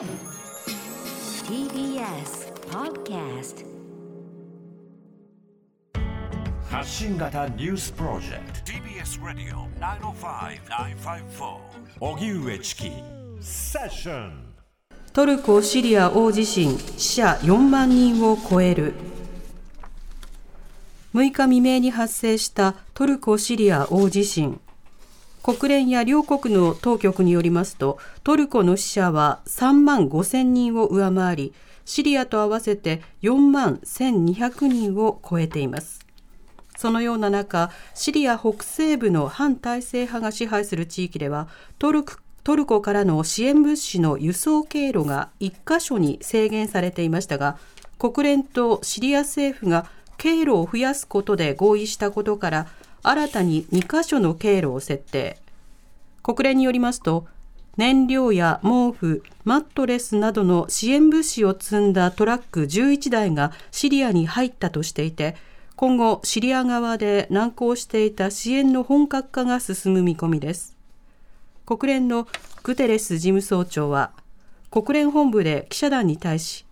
TBS Podcast 発信型ニュースプロジェクト。TBS ラディオ905-954おぎゅうえちきセッション。トルコ・シリア大地震死者4万人を超える。6日未明に発生したトルコ・シリア大地震国連や両国の当局によりますとトルコの死者は3万5千人を上回りシリアと合わせて4万1200人を超えています。そのような中シリア北西部の反体制派が支配する地域ではトルコトルコからの支援物資の輸送経路が1カ所に制限されていましたが国連とシリア政府が経路を増やすことで合意したことから新たに2カ所の経路を設定。国連によりますと燃料や毛布、マットレスなどの支援物資を積んだトラック11台がシリアに入ったとしていて今後シリア側で難航していた支援の本格化が進む見込みです。国連のグテレス事務総長は国連本部で記者団に対し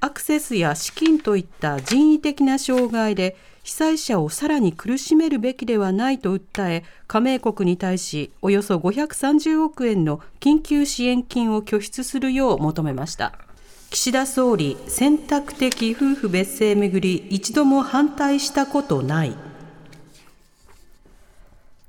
アクセスや資金といった人為的な障害で被災者をさらに苦しめるべきではないと訴え加盟国に対しおよそ530億円の緊急支援金を拠出するよう求めました。岸田総理選択的夫婦別姓めぐり一度も反対したことない。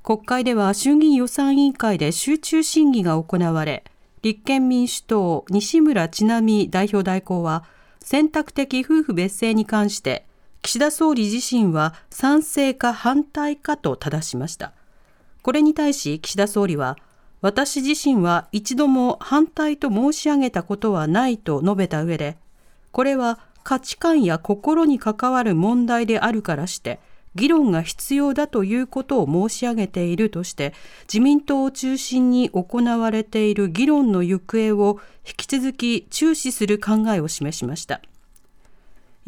国会では衆議院予算委員会で集中審議が行われ立憲民主党西村智奈美代表代行は選択的夫婦別姓に関して岸田総理自身は賛成か反対かと正しました。これに対し岸田総理は私自身は一度も反対と申し上げたことはないと述べた上でこれは価値観や心に関わる問題であるからして議論が必要だということを申し上げているとして自民党を中心に行われている議論の行方を引き続き注視する考えを示しました。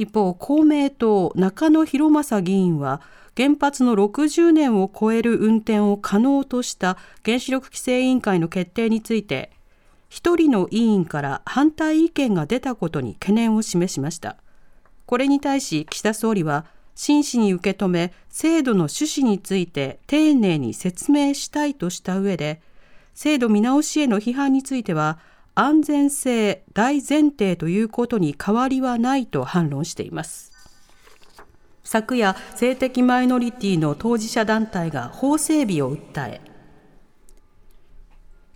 一方公明党中野博正議員は原発の60年を超える運転を可能とした原子力規制委員会の決定について一人の委員から反対意見が出たことに懸念を示しました。これに対し岸田総理は真摯に受け止め制度の趣旨について丁寧に説明したいとした上で制度見直しへの批判については安全性大前提ということに変わりはないと反論しています。昨夜性的マイノリティの当事者団体が法整備を訴え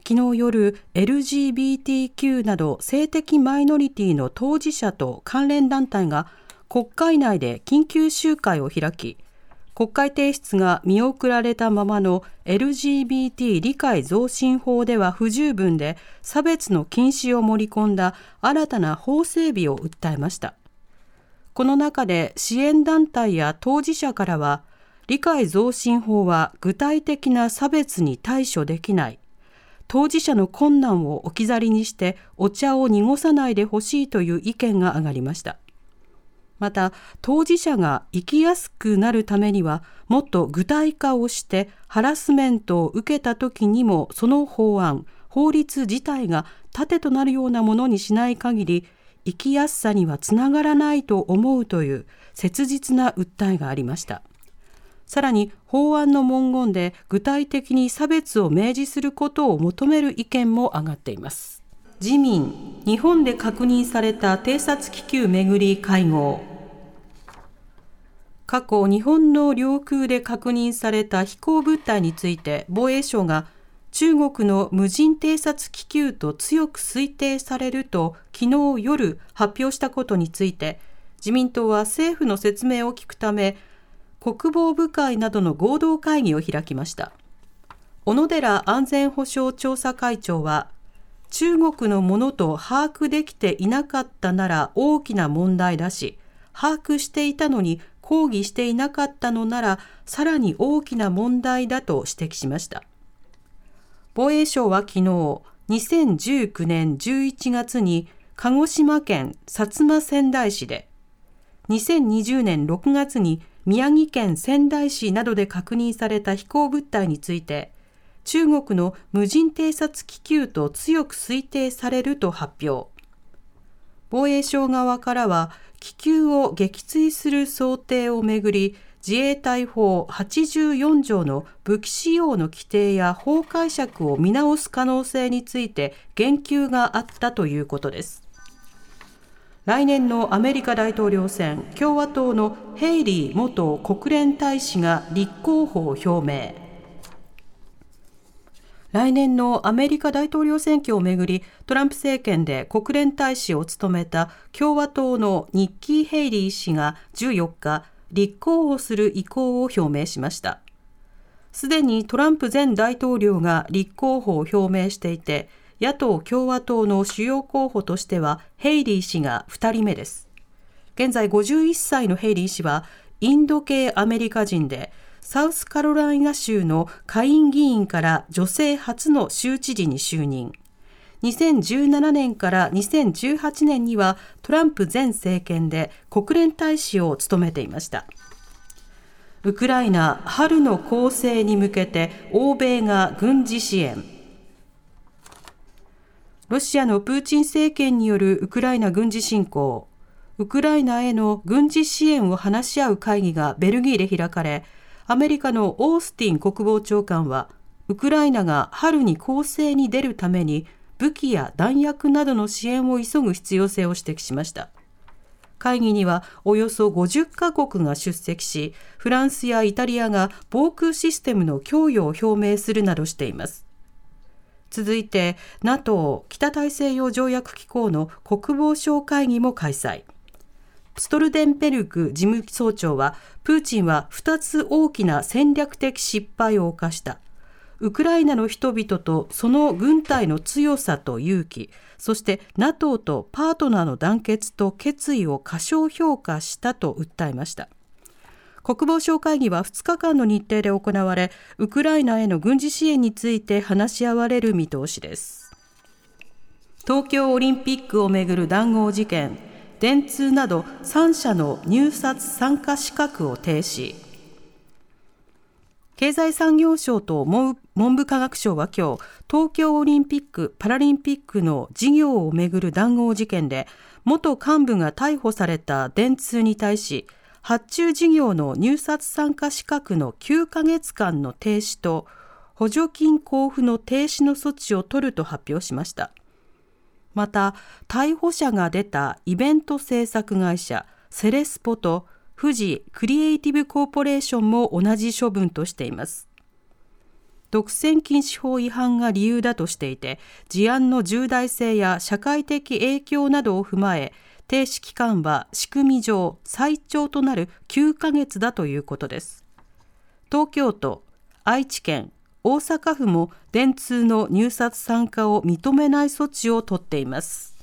昨日夜 LGBTQ など性的マイノリティの当事者と関連団体が国会内で緊急集会を開き国会提出が見送られたままの LGBT 理解増進法では不十分で差別の禁止を盛り込んだ新たな法整備を訴えました。この中で支援団体や当事者からは理解増進法は具体的な差別に対処できない。当事者の困難を置き去りにしてお茶を濁さないでほしいという意見が上がりました。また当事者が生きやすくなるためにはもっと具体化をしてハラスメントを受けた時にもその法案法律自体が盾となるようなものにしない限り生きやすさにはつながらないと思うという切実な訴えがありました。さらに法案の文言で具体的に差別を明示することを求める意見も上がっています。自民日本で確認された偵察気球めぐり会合。過去日本の領空で確認された飛行物体について防衛省が中国の無人偵察気球と強く推定されると昨日夜発表したことについて自民党は政府の説明を聞くため国防部会などの合同会議を開きました。小野寺安全保障調査会長は中国のものと把握できていなかったなら大きな問題だし把握していたのに抗議していなかったのならさらに大きな問題だと指摘しました。防衛省は昨日2019年11月に鹿児島県薩摩仙台市で2020年6月に宮城県仙台市などで確認された飛行物体について中国の無人偵察気球と強く推定されると発表。防衛省側からは気球を撃墜する想定をめぐり自衛隊法84条の武器使用の規定や法解釈を見直す可能性について言及があったということです。来年のアメリカ大統領選、共和党のヘイリー元国連大使が立候補を表明。来年のアメリカ大統領選挙をめぐり、トランプ政権で国連大使を務めた共和党のニッキー・ヘイリー氏が14日、立候補する意向を表明しました。すでにトランプ前大統領が立候補を表明していて、野党・共和党の主要候補としてはヘイリー氏が2人目です。現在51歳のヘイリー氏はインド系アメリカ人で、サウスカロライナ州の下院議員から女性初の州知事に就任。2017年から2018年にはトランプ前政権で国連大使を務めていました。ウクライナ春の攻勢に向けて欧米が軍事支援。ロシアのプーチン政権によるウクライナ軍事侵攻、ウクライナへの軍事支援を話し合う会議がベルギーで開かれ、アメリカのオースティン国防長官は、ウクライナが春に攻勢に出るために武器や弾薬などの支援を急ぐ必要性を指摘しました。会議にはおよそ50カ国が出席し、フランスやイタリアが防空システムの供与を表明するなどしています。続いて NATO 北大西洋条約機構の国防相会議も開催。ストルデンベルグ事務総長は、プーチンは2つ大きな戦略的失敗を犯した。ウクライナの人々とその軍隊の強さと勇気、そして NATO とパートナーの団結と決意を過小評価したと訴えました。国防省会議は2日間の日程で行われ、ウクライナへの軍事支援について話し合われる見通しです。東京オリンピックをめぐる談合事件、電通など3社の入札参加資格を停止。経済産業省と文部科学省は今日、東京オリンピック・パラリンピックの事業をめぐる談合事件で、元幹部が逮捕された電通に対し、発注事業の入札参加資格の9ヶ月間の停止と、補助金交付の停止の措置を取ると発表しました。また、逮捕者が出たイベント制作会社、セレスポと富士クリエイティブコーポレーションも同じ処分としています。独占禁止法違反が理由だとしていて、事案の重大性や社会的影響などを踏まえ、停止期間は仕組み上最長となる9ヶ月だということです。東京都、愛知県、大阪府も電通の入札参加を認めない措置を取っています。